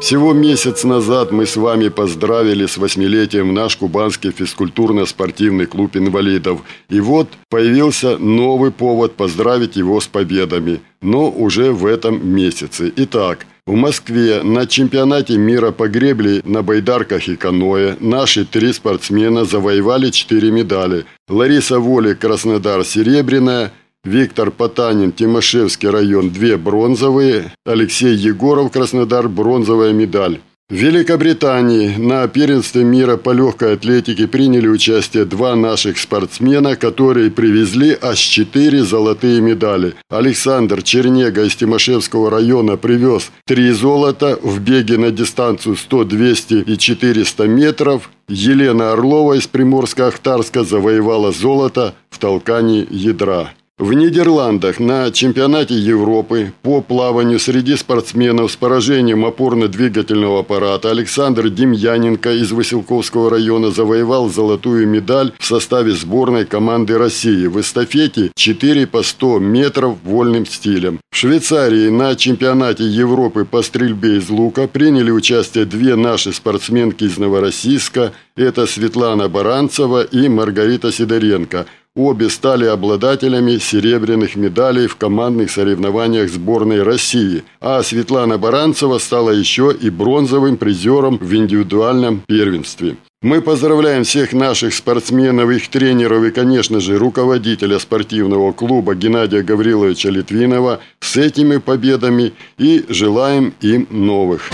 Всего месяц назад мы с вами поздравили с восьмилетием наш кубанский физкультурно-спортивный клуб инвалидов. И вот появился новый повод поздравить его с победами, но уже в этом месяце. Итак, в Москве на чемпионате мира по гребле на байдарках и каноэ наши три спортсмена завоевали четыре медали. Лариса Воли, Краснодар, серебряная, Виктор Потанин, Тимошевский район, две бронзовые. Алексей Егоров, Краснодар, бронзовая медаль. В Великобритании на первенстве мира по легкой атлетике приняли участие два наших спортсмена, которые привезли аж четыре золотые медали. Александр Чернега из Тимошевского района привез три золота в беге на дистанцию 100, 200 и 400 метров. Елена Орлова из Приморска-Ахтарска завоевала золото в толкании ядра. В Нидерландах на чемпионате Европы по плаванию среди спортсменов с поражением опорно-двигательного аппарата Александр Демьяненко из Василковского района завоевал золотую медаль в составе сборной команды России в эстафете 4 по 100 метров вольным стилем. В Швейцарии на чемпионате Европы по стрельбе из лука приняли участие две наши спортсменки из Новороссийска. Это Светлана Баранцева и Маргарита Сидоренко – Обе стали обладателями серебряных медалей в командных соревнованиях сборной России, а Светлана Баранцева стала еще и бронзовым призером в индивидуальном первенстве. Мы поздравляем всех наших спортсменов, их тренеров и, конечно же, руководителя спортивного клуба Геннадия Гавриловича Литвинова с этими победами и желаем им новых.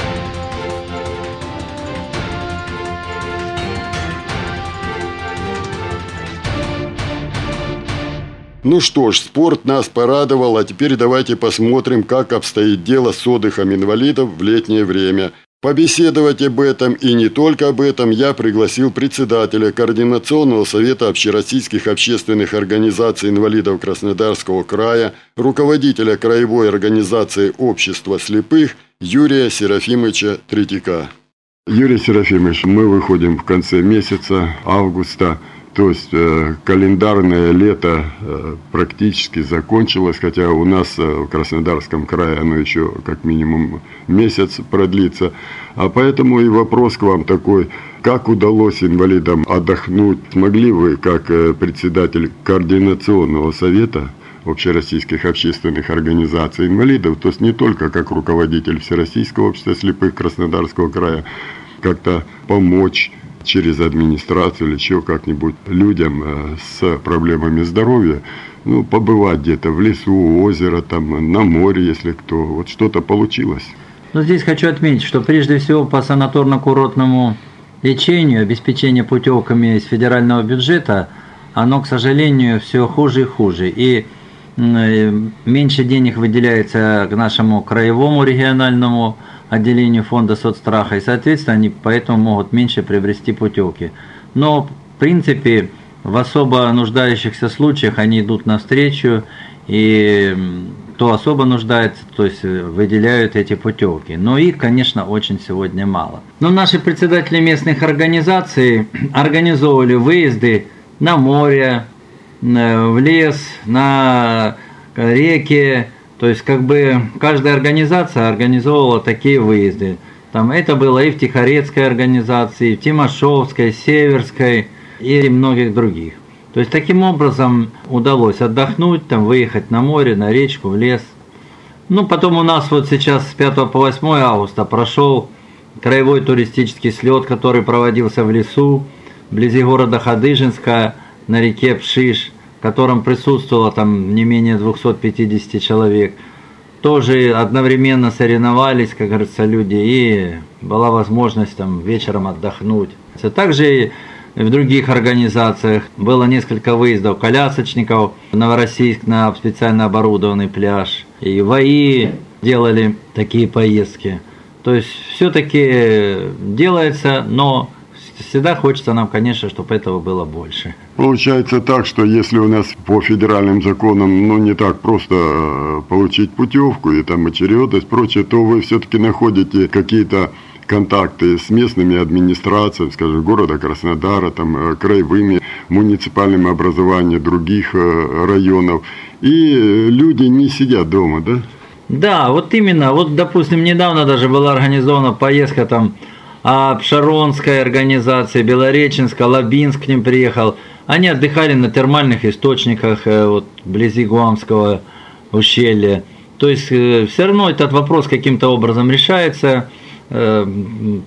Ну что ж, спорт нас порадовал, а теперь давайте посмотрим, как обстоит дело с отдыхом инвалидов в летнее время. Побеседовать об этом и не только об этом я пригласил председателя Координационного совета общероссийских общественных организаций инвалидов Краснодарского края, руководителя краевой организации общества слепых Юрия Серафимовича Третьяка. Юрий Серафимович, мы выходим в конце месяца августа. То есть э, календарное лето э, практически закончилось, хотя у нас э, в Краснодарском крае оно еще как минимум месяц продлится. А поэтому и вопрос к вам такой, как удалось инвалидам отдохнуть? Смогли вы, как председатель координационного совета, общероссийских общественных организаций инвалидов, то есть не только как руководитель Всероссийского общества слепых Краснодарского края, как-то помочь через администрацию или еще как-нибудь людям э, с проблемами здоровья, ну, побывать где-то в лесу, озеро, там, на море, если кто, вот что-то получилось. Ну, здесь хочу отметить, что прежде всего по санаторно-курортному лечению, обеспечение путевками из федерального бюджета, оно, к сожалению, все хуже и хуже. И меньше денег выделяется к нашему краевому региональному отделению фонда соцстраха, и, соответственно, они поэтому могут меньше приобрести путевки. Но, в принципе, в особо нуждающихся случаях они идут навстречу, и кто особо нуждается, то есть выделяют эти путевки. Но их, конечно, очень сегодня мало. Но наши председатели местных организаций организовывали выезды на море, в лес, на реки, то есть как бы каждая организация организовывала такие выезды. Там это было и в Тихорецкой организации, и в Тимошовской, Северской и многих других. То есть таким образом удалось отдохнуть, там выехать на море, на речку, в лес. Ну, потом у нас вот сейчас с 5 по 8 августа прошел краевой туристический слет, который проводился в лесу, вблизи города Хадыжинска, на реке Пшиш в котором присутствовало там не менее 250 человек, тоже одновременно соревновались, как говорится, люди, и была возможность там вечером отдохнуть. Также и в других организациях было несколько выездов колясочников в Новороссийск на специально оборудованный пляж. И ВАИ делали такие поездки. То есть все-таки делается, но всегда хочется нам, конечно, чтобы этого было больше. Получается так, что если у нас по федеральным законам ну, не так просто э, получить путевку и там очередность, прочее, то вы все-таки находите какие-то контакты с местными администрациями, скажем, города Краснодара, там, э, краевыми, муниципальным образованием других э, районов. И люди не сидят дома, да? Да, вот именно. Вот, допустим, недавно даже была организована поездка там Обшаронская организация, Белореченская, Лабинск к ним приехал. Они отдыхали на термальных источниках э, вот, вблизи Гуамского ущелья. То есть все равно этот вопрос каким-то образом решается. Э,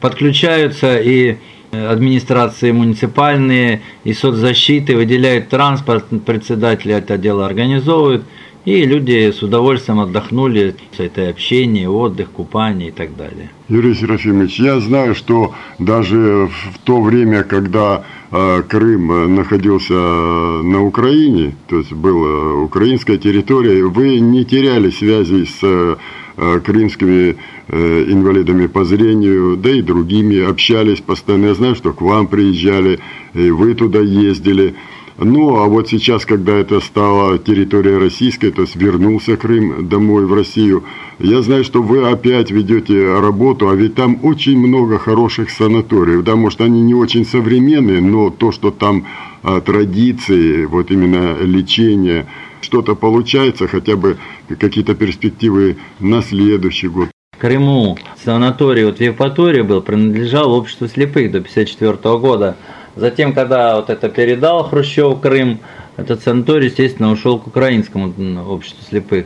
подключаются и администрации муниципальные, и соцзащиты, выделяют транспорт, председатели это дело организовывают, и люди с удовольствием отдохнули с этой общения, отдых, купание и так далее. Юрий Серафимович, я знаю, что даже в то время, когда э, Крым находился на Украине, то есть была украинская территория, вы не теряли связи с э, крымскими Э, инвалидами по зрению, да и другими общались постоянно. Я знаю, что к вам приезжали, и вы туда ездили. Ну, а вот сейчас, когда это стало территорией российской, то есть вернулся Крым домой в Россию, я знаю, что вы опять ведете работу, а ведь там очень много хороших санаториев, да, может, они не очень современные, но то, что там а, традиции, вот именно лечение, что-то получается, хотя бы какие-то перспективы на следующий год. Крыму санаторий вот в Евпатории был, принадлежал обществу слепых до 1954 года. Затем, когда вот это передал Хрущев Крым, этот санаторий, естественно, ушел к украинскому обществу слепых.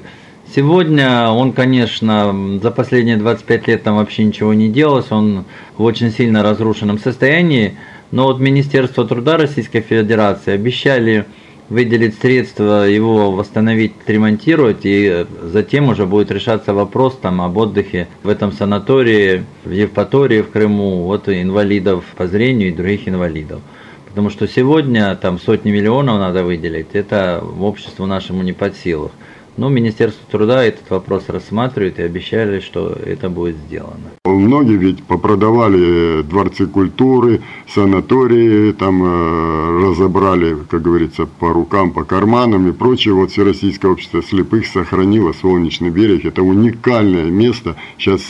Сегодня он, конечно, за последние 25 лет там вообще ничего не делалось, он в очень сильно разрушенном состоянии, но вот Министерство труда Российской Федерации обещали выделить средства, его восстановить, ремонтировать, и затем уже будет решаться вопрос там об отдыхе в этом санатории, в Евпатории, в Крыму, вот инвалидов по зрению и других инвалидов. Потому что сегодня там сотни миллионов надо выделить, это обществу нашему не под силах. Но Министерство труда этот вопрос рассматривает и обещали, что это будет сделано. Многие ведь попродавали дворцы культуры, санатории, там э, разобрали, как говорится, по рукам, по карманам и прочее. Вот Всероссийское общество слепых сохранило Солнечный берег. Это уникальное место. Сейчас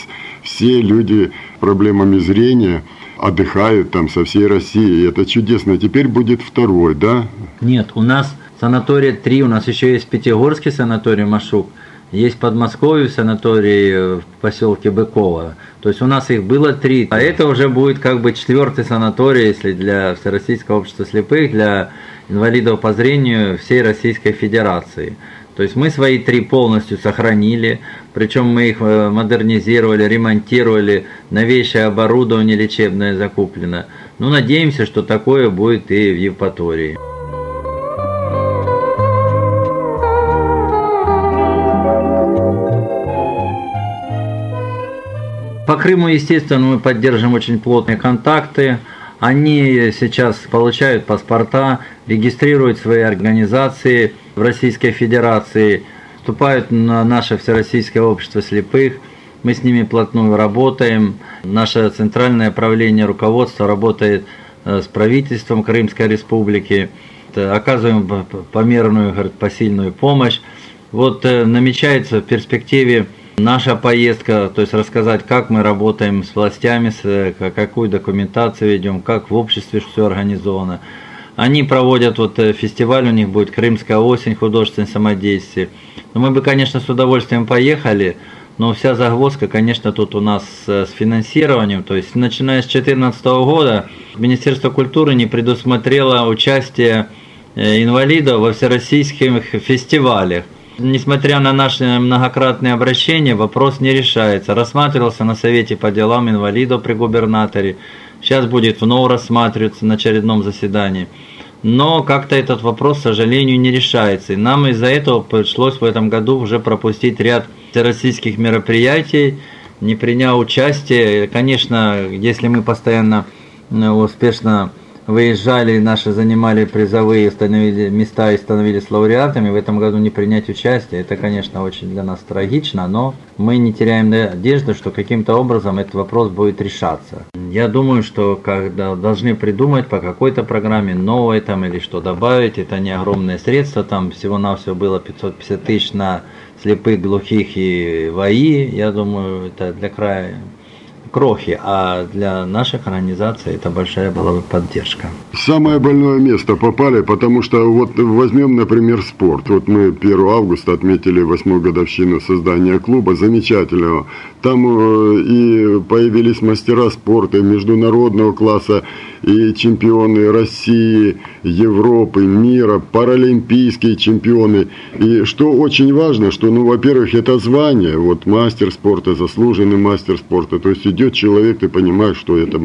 все люди с проблемами зрения отдыхают там со всей России. И это чудесно. Теперь будет второй, да? Нет, у нас санатория три, у нас еще есть Пятигорский санаторий Машук, есть Подмосковье санаторий э, в поселке Быково. То есть у нас их было три. А это уже будет как бы четвертый санаторий, если для Всероссийского общества слепых, для инвалидов по зрению всей Российской Федерации. То есть мы свои три полностью сохранили, причем мы их э, модернизировали, ремонтировали, новейшее оборудование лечебное закуплено. Ну, надеемся, что такое будет и в Евпатории. По Крыму, естественно, мы поддерживаем очень плотные контакты. Они сейчас получают паспорта, регистрируют свои организации в Российской Федерации, вступают на наше Всероссийское общество слепых. Мы с ними плотную работаем. Наше центральное правление руководства работает э, с правительством Крымской Республики. Оказываем померную, посильную помощь. Вот э, намечается в перспективе Наша поездка, то есть рассказать, как мы работаем с властями, с, какую документацию ведем, как в обществе все организовано. Они проводят вот э, фестиваль, у них будет Крымская осень, художественное самодействие. Но мы бы, конечно, с удовольствием поехали, но вся загвоздка, конечно, тут у нас с финансированием. То есть, начиная с 2014 года, Министерство культуры не предусмотрело участие э, инвалидов во всероссийских фестивалях. Несмотря на наши многократные обращения, вопрос не решается. Рассматривался на Совете по делам инвалидов при губернаторе. Сейчас будет вновь рассматриваться на очередном заседании. Но как-то этот вопрос, к сожалению, не решается. И нам из-за этого пришлось в этом году уже пропустить ряд российских мероприятий, не приняв участие. Конечно, если мы постоянно э, успешно выезжали, наши занимали призовые становили места и становились лауреатами, в этом году не принять участие, это, конечно, очень для нас трагично, но мы не теряем надежды, что каким-то образом этот вопрос будет решаться. Я думаю, что когда должны придумать по какой-то программе новой там или что добавить, это не огромные средства, там всего-навсего было 550 тысяч на слепых, глухих и ВАИ, я думаю, это для края крохи, а для наших организаций это большая была бы поддержка. Самое больное место попали, потому что вот возьмем, например, спорт. Вот мы 1 августа отметили восьмую годовщину создания клуба, замечательного. Там э, и появились мастера спорта международного класса, и чемпионы России, Европы, мира, паралимпийские чемпионы. И что очень важно, что, ну, во-первых, это звание, вот мастер спорта, заслуженный мастер спорта. То есть идет человек, ты понимаешь, что это,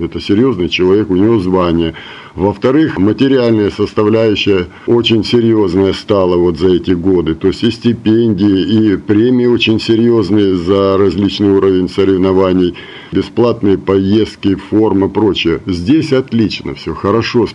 это серьезный человек, у него звание. Во-вторых, материальная составляющая очень серьезная стала вот за эти годы. То есть и стипендии, и премии очень серьезные за различный уровень соревнований, бесплатные поездки, форма, прочее. Здесь отлично все, хорошо.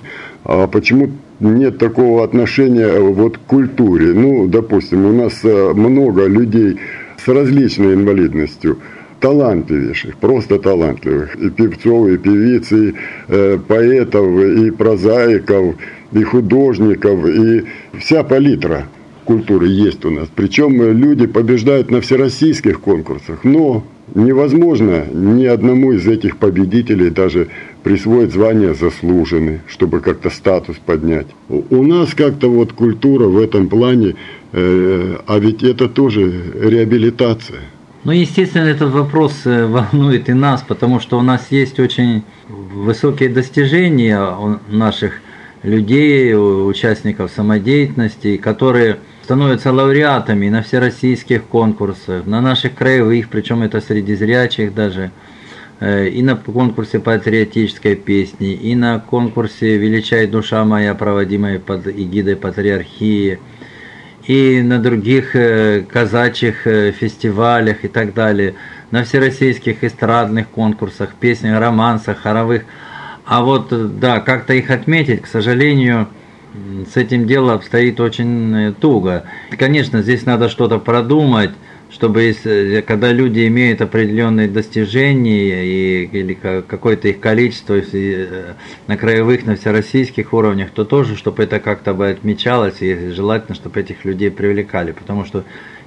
А почему нет такого отношения вот к культуре? Ну, допустим, у нас э, много людей с различной инвалидностью – талантливейших, просто талантливых. И певцов, и певиц, и э, поэтов, и прозаиков, и художников, и вся палитра культуры есть у нас. Причем люди побеждают на всероссийских конкурсах, но невозможно ни одному из этих победителей даже присвоить звание заслуженный, чтобы как-то статус поднять. У нас как-то вот культура в этом плане, э, а ведь это тоже реабилитация. Ну, естественно, этот вопрос э, волнует и нас, потому что у нас есть очень высокие достижения наших людей, участников самодеятельности, которые становятся лауреатами на всероссийских конкурсах, на наших краевых, причем это среди зрячих даже, э, и на конкурсе патриотической песни, и на конкурсе «Величай душа моя», проводимой под эгидой патриархии – и на других э, казачьих э, фестивалях и так далее, на всероссийских эстрадных конкурсах, песнях, романсах, хоровых. А вот, да, как-то их отметить, к сожалению, с этим дело обстоит очень э, туго. Конечно, здесь надо что-то продумать, чтобы э, когда люди имеют определенные достижения и, или какое-то их количество э, на краевых, на всероссийских уровнях, то тоже, чтобы это как-то бы отмечалось и желательно, чтобы этих людей привлекали, потому что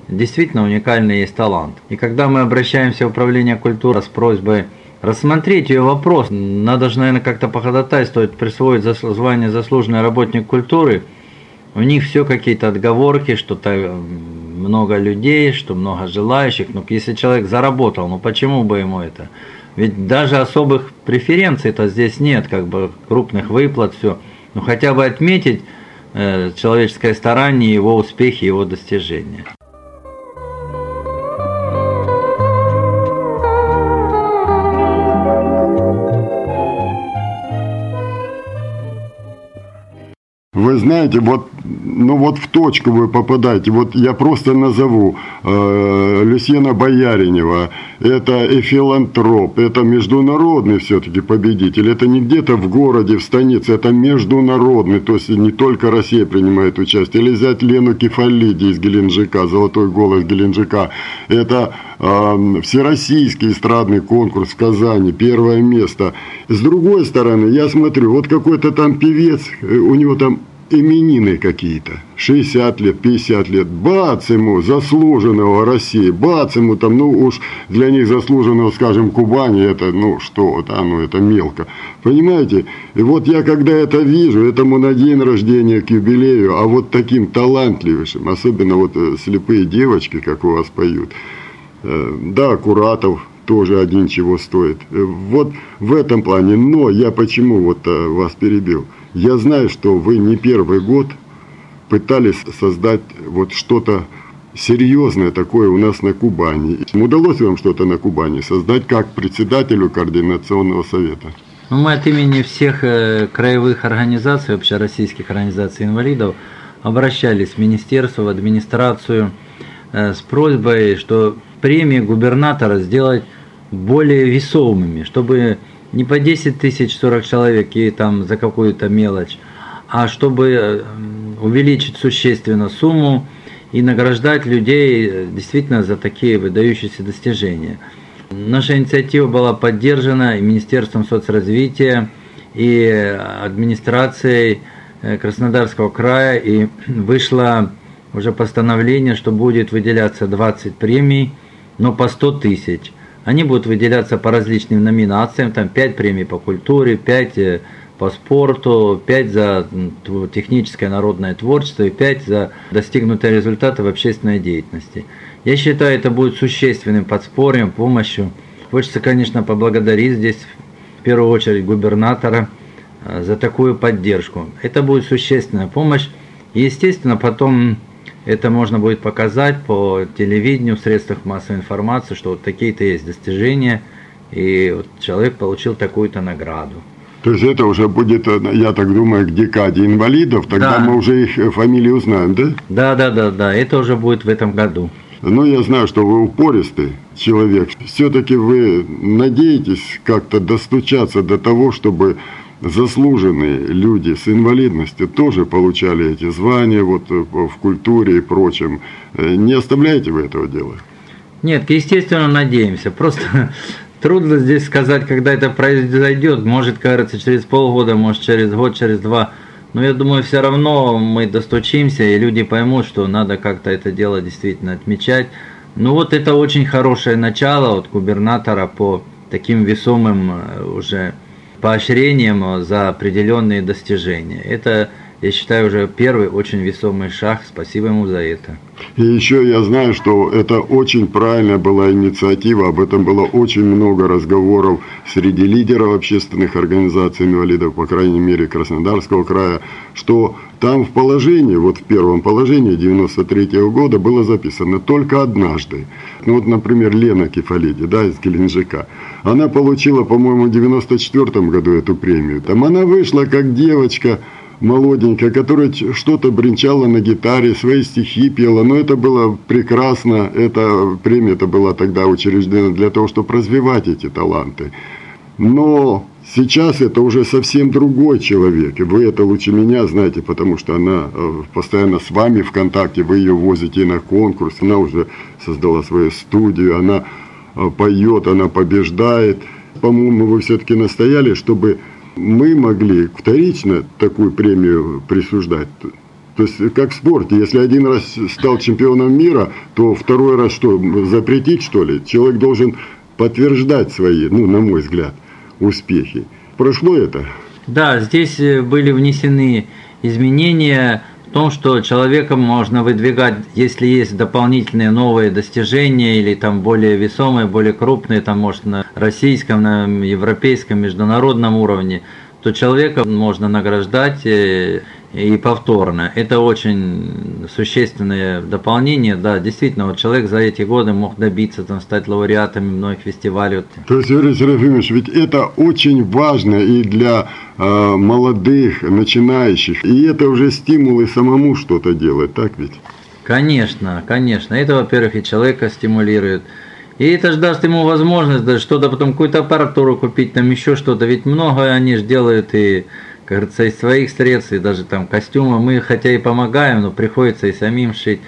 действительно уникальный есть талант. И когда мы обращаемся в управление культуры с просьбой рассмотреть ее вопрос, надо же, наверное, как-то походатайствовать, присвоить звание заслуженный работник культуры, у них все какие-то отговорки, что-то много людей, что много желающих. Ну, если человек заработал, ну почему бы ему это? Ведь даже особых преференций-то здесь нет, как бы крупных выплат, все. Ну хотя бы отметить э, человеческое старание, его успехи, его достижения. Вы знаете, вот, ну вот в точку вы попадаете. Вот я просто назову э, Люсьена Бояринева. Это и филантроп, это международный все-таки победитель. Это не где-то в городе, в станице, это международный. То есть не только Россия принимает участие. Или взять Лену Кефалиди из Геленджика, «Золотой голос Геленджика». Это э, всероссийский эстрадный конкурс в Казани, первое место. С другой стороны, я смотрю, вот какой-то там певец, э, у него там именины какие-то, 60 лет, 50 лет, бац ему, заслуженного России, бац ему там, ну уж для них заслуженного, скажем, Кубани, это, ну что, да, ну это мелко, понимаете? И вот я когда это вижу, этому на день рождения к юбилею, а вот таким талантливейшим, особенно вот э, слепые девочки, как у вас поют, э, да, Куратов, тоже один чего стоит. Э, вот в этом плане, но я почему вот вас перебил – я знаю, что вы не первый год пытались создать вот что-то серьезное такое у нас на Кубани. Удалось вам что-то на Кубани создать как председателю Координационного совета? Ну, мы от имени всех э, краевых организаций, общероссийских организаций инвалидов, обращались в министерство, в администрацию э, с просьбой, что премии губернатора сделать более весомыми, чтобы не по 10 тысяч 40 человек и там за какую-то мелочь, а чтобы э, увеличить существенно сумму и награждать людей э, действительно за такие выдающиеся достижения. Наша инициатива была поддержана и Министерством соцразвития, и администрацией э, Краснодарского края, и вышло уже постановление, что будет выделяться 20 премий, но по 100 тысяч. Они будут выделяться по различным номинациям, там 5 премий по культуре, 5 э, по спорту, 5 за техническое народное творчество и 5 за достигнутые результаты в общественной деятельности. Я считаю, это будет существенным подспорьем, помощью. Хочется, конечно, поблагодарить здесь в первую очередь губернатора э, за такую поддержку. Это будет существенная помощь. Естественно, потом это можно будет показать по телевидению, в средствах массовой информации, что вот такие-то есть достижения, и вот человек получил такую-то награду. То есть это уже будет, я так думаю, к декаде инвалидов, тогда да. мы уже их э, фамилии узнаем, да? Да, да, да, да, это уже будет в этом году. Ну, я знаю, что вы упористый человек. Все-таки вы надеетесь как-то достучаться до того, чтобы заслуженные люди с инвалидностью тоже получали эти звания вот э, в культуре и прочем. Э, не оставляете вы этого дела? Нет, естественно, надеемся. Просто трудно здесь сказать, когда это произойдет. Может, кажется, через полгода, может, через год, через два. Но я думаю, все равно мы достучимся, и люди поймут, что надо как-то это дело действительно отмечать. Ну вот это очень хорошее начало от губернатора по таким весомым э, уже поощрением за определенные достижения. Это я считаю, уже первый очень весомый шаг. Спасибо ему за это. И еще я знаю, что это очень правильная была инициатива. Об этом было очень много разговоров среди лидеров общественных организаций инвалидов, по крайней мере Краснодарского края, что там в положении, вот в первом положении 93 -го года было записано только однажды. Ну вот, например, Лена Кефалиди, да, из Геленджика. Она получила, по-моему, в 94 году эту премию. Там она вышла как девочка, молоденькая, которая что-то бренчала на гитаре, свои стихи пела. Но это было прекрасно. Эта премия это была тогда учреждена для того, чтобы развивать эти таланты. Но сейчас это уже совсем другой человек. И вы это лучше меня знаете, потому что она э, постоянно с вами в контакте. Вы ее возите на конкурс. Она уже создала свою студию. Она э, поет, она побеждает. По-моему, вы все-таки настояли, чтобы мы могли вторично такую премию присуждать. То есть, как в спорте, если один раз стал чемпионом мира, то второй раз что, запретить, что ли? Человек должен подтверждать свои, ну, на мой взгляд, успехи. Прошло это? Да, здесь э, были внесены изменения в том, что человека можно выдвигать, если есть дополнительные новые достижения или там более весомые, более крупные, там может на российском, на европейском, международном уровне, то человека можно награждать э, и повторно. Это очень существенное дополнение. Да, действительно, вот человек за эти годы мог добиться, там, стать лауреатами многих фестивалей. То есть, Юрий Серафимович, ведь это очень важно и для э, молодых, начинающих. И это уже стимул и самому что-то делать, так ведь? Конечно, конечно. Это, во-первых, и человека стимулирует. И это же даст ему возможность даже что-то потом, какую-то аппаратуру купить, там еще что-то. Ведь много они же делают и как говорится, из своих средств, и даже там костюмы мы хотя и помогаем, но приходится и самим шить.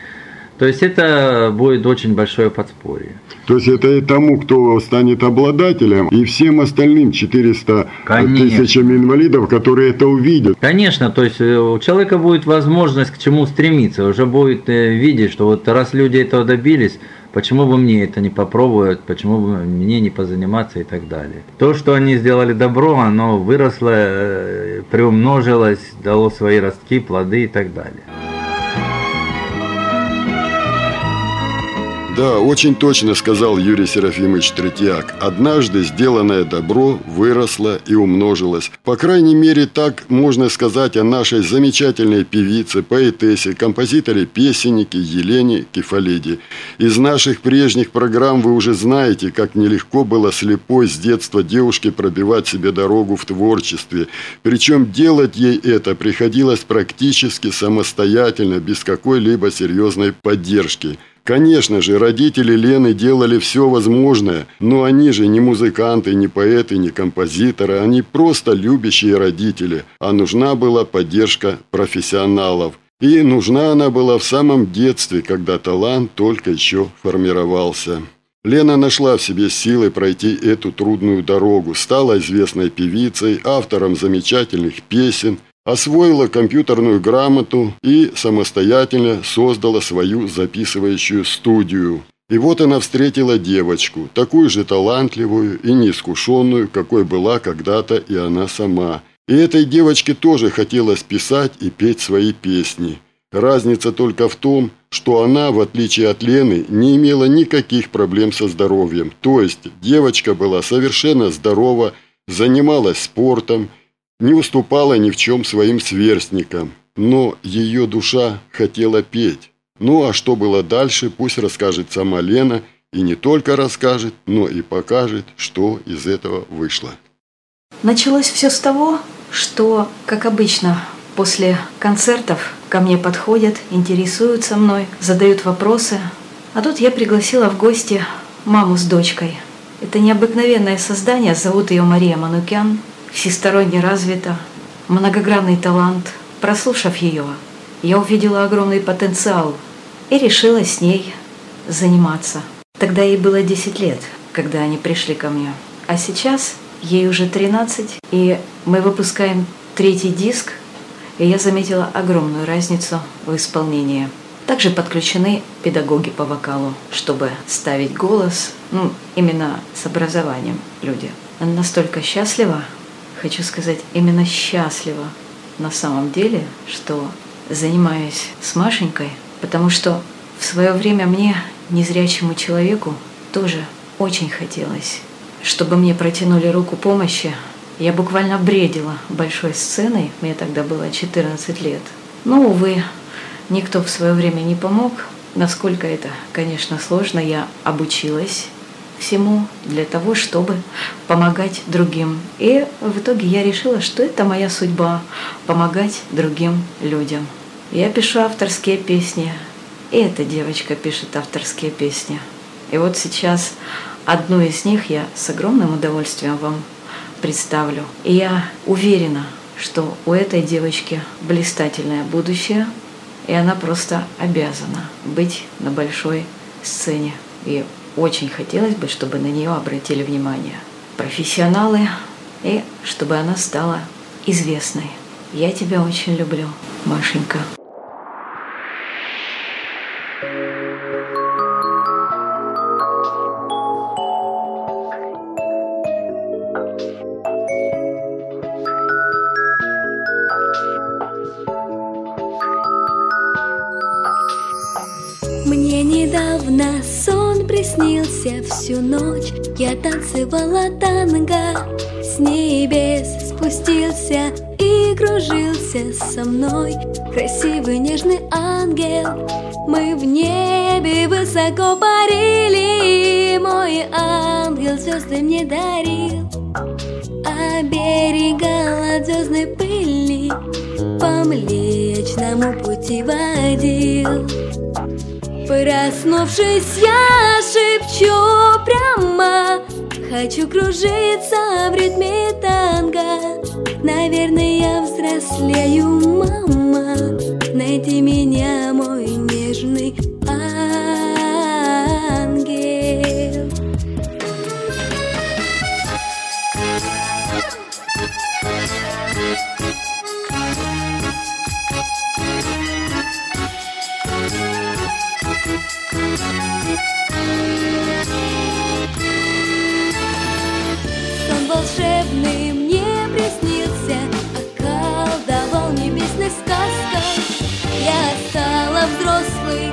То есть это будет очень большое подспорье. То есть это и тому, кто станет обладателем, и всем остальным 400 Конечно. тысячам инвалидов, которые это увидят. Конечно, то есть э, у человека будет возможность к чему стремиться, уже будет э, видеть, что вот раз люди этого добились, почему бы мне это не попробовать, почему бы мне не позаниматься и так далее. То, что они сделали добро, оно выросло, э, приумножилось, дало свои ростки, плоды и так далее. Да, очень точно сказал Юрий Серафимович Третьяк. Однажды сделанное добро выросло и умножилось. По крайней мере, так можно сказать о нашей замечательной певице, поэтессе, композиторе-песеннике Елене Кефалиде. Из наших прежних программ вы уже знаете, как нелегко было слепой с детства девушке пробивать себе дорогу в творчестве. Причем делать ей это приходилось практически самостоятельно, без какой-либо серьезной поддержки. Конечно же, родители Лены делали все возможное, но они же не музыканты, не поэты, не композиторы, они просто любящие родители, а нужна была поддержка профессионалов. И нужна она была в самом детстве, когда талант только еще формировался. Лена нашла в себе силы пройти эту трудную дорогу, стала известной певицей, автором замечательных песен – освоила компьютерную грамоту и самостоятельно создала свою записывающую студию. И вот она встретила девочку, такую же талантливую и неискушенную, какой была когда-то и она сама. И этой девочке тоже хотелось писать и петь свои песни. Разница только в том, что она, в отличие от Лены, не имела никаких проблем со здоровьем. То есть девочка была совершенно здорова, занималась спортом, не уступала ни в чем своим сверстникам, но ее душа хотела петь. Ну а что было дальше, пусть расскажет сама Лена, и не только расскажет, но и покажет, что из этого вышло. Началось все с того, что, как обычно, после концертов ко мне подходят, интересуются мной, задают вопросы. А тут я пригласила в гости маму с дочкой. Это необыкновенное создание, зовут ее Мария Манукян всесторонне развита, многогранный талант. Прослушав ее, я увидела огромный потенциал и решила с ней заниматься. Тогда ей было 10 лет, когда они пришли ко мне. А сейчас ей уже 13, и мы выпускаем третий диск, и я заметила огромную разницу в исполнении. Также подключены педагоги по вокалу, чтобы ставить голос, ну, именно с образованием люди. Она настолько счастлива, хочу сказать, именно счастлива на самом деле, что занимаюсь с Машенькой, потому что в свое время мне, незрячему человеку, тоже очень хотелось, чтобы мне протянули руку помощи. Я буквально бредила большой сценой, мне тогда было 14 лет. Но, увы, никто в свое время не помог. Насколько это, конечно, сложно, я обучилась всему для того, чтобы помогать другим. И в итоге я решила, что это моя судьба – помогать другим людям. Я пишу авторские песни, и эта девочка пишет авторские песни. И вот сейчас одну из них я с огромным удовольствием вам представлю. И я уверена, что у этой девочки блистательное будущее, и она просто обязана быть на большой сцене. И очень хотелось бы, чтобы на нее обратили внимание профессионалы и чтобы она стала известной. Я тебя очень люблю, Машенька. Сон приснился всю ночь. Я танцевала танго С небес спустился и кружился со мной. Красивый нежный ангел Мы в небе высоко парили. Мой ангел звезды мне дарил Оберегал от звездной пыли По млечному пути водил Проснувшись, я шепчу прямо. Хочу кружиться в ритме танго. Наверное, я взрослею, мама. Найди меня, мой нежный волшебный мне приснился Околдовал небесной сказкой Я стала взрослой,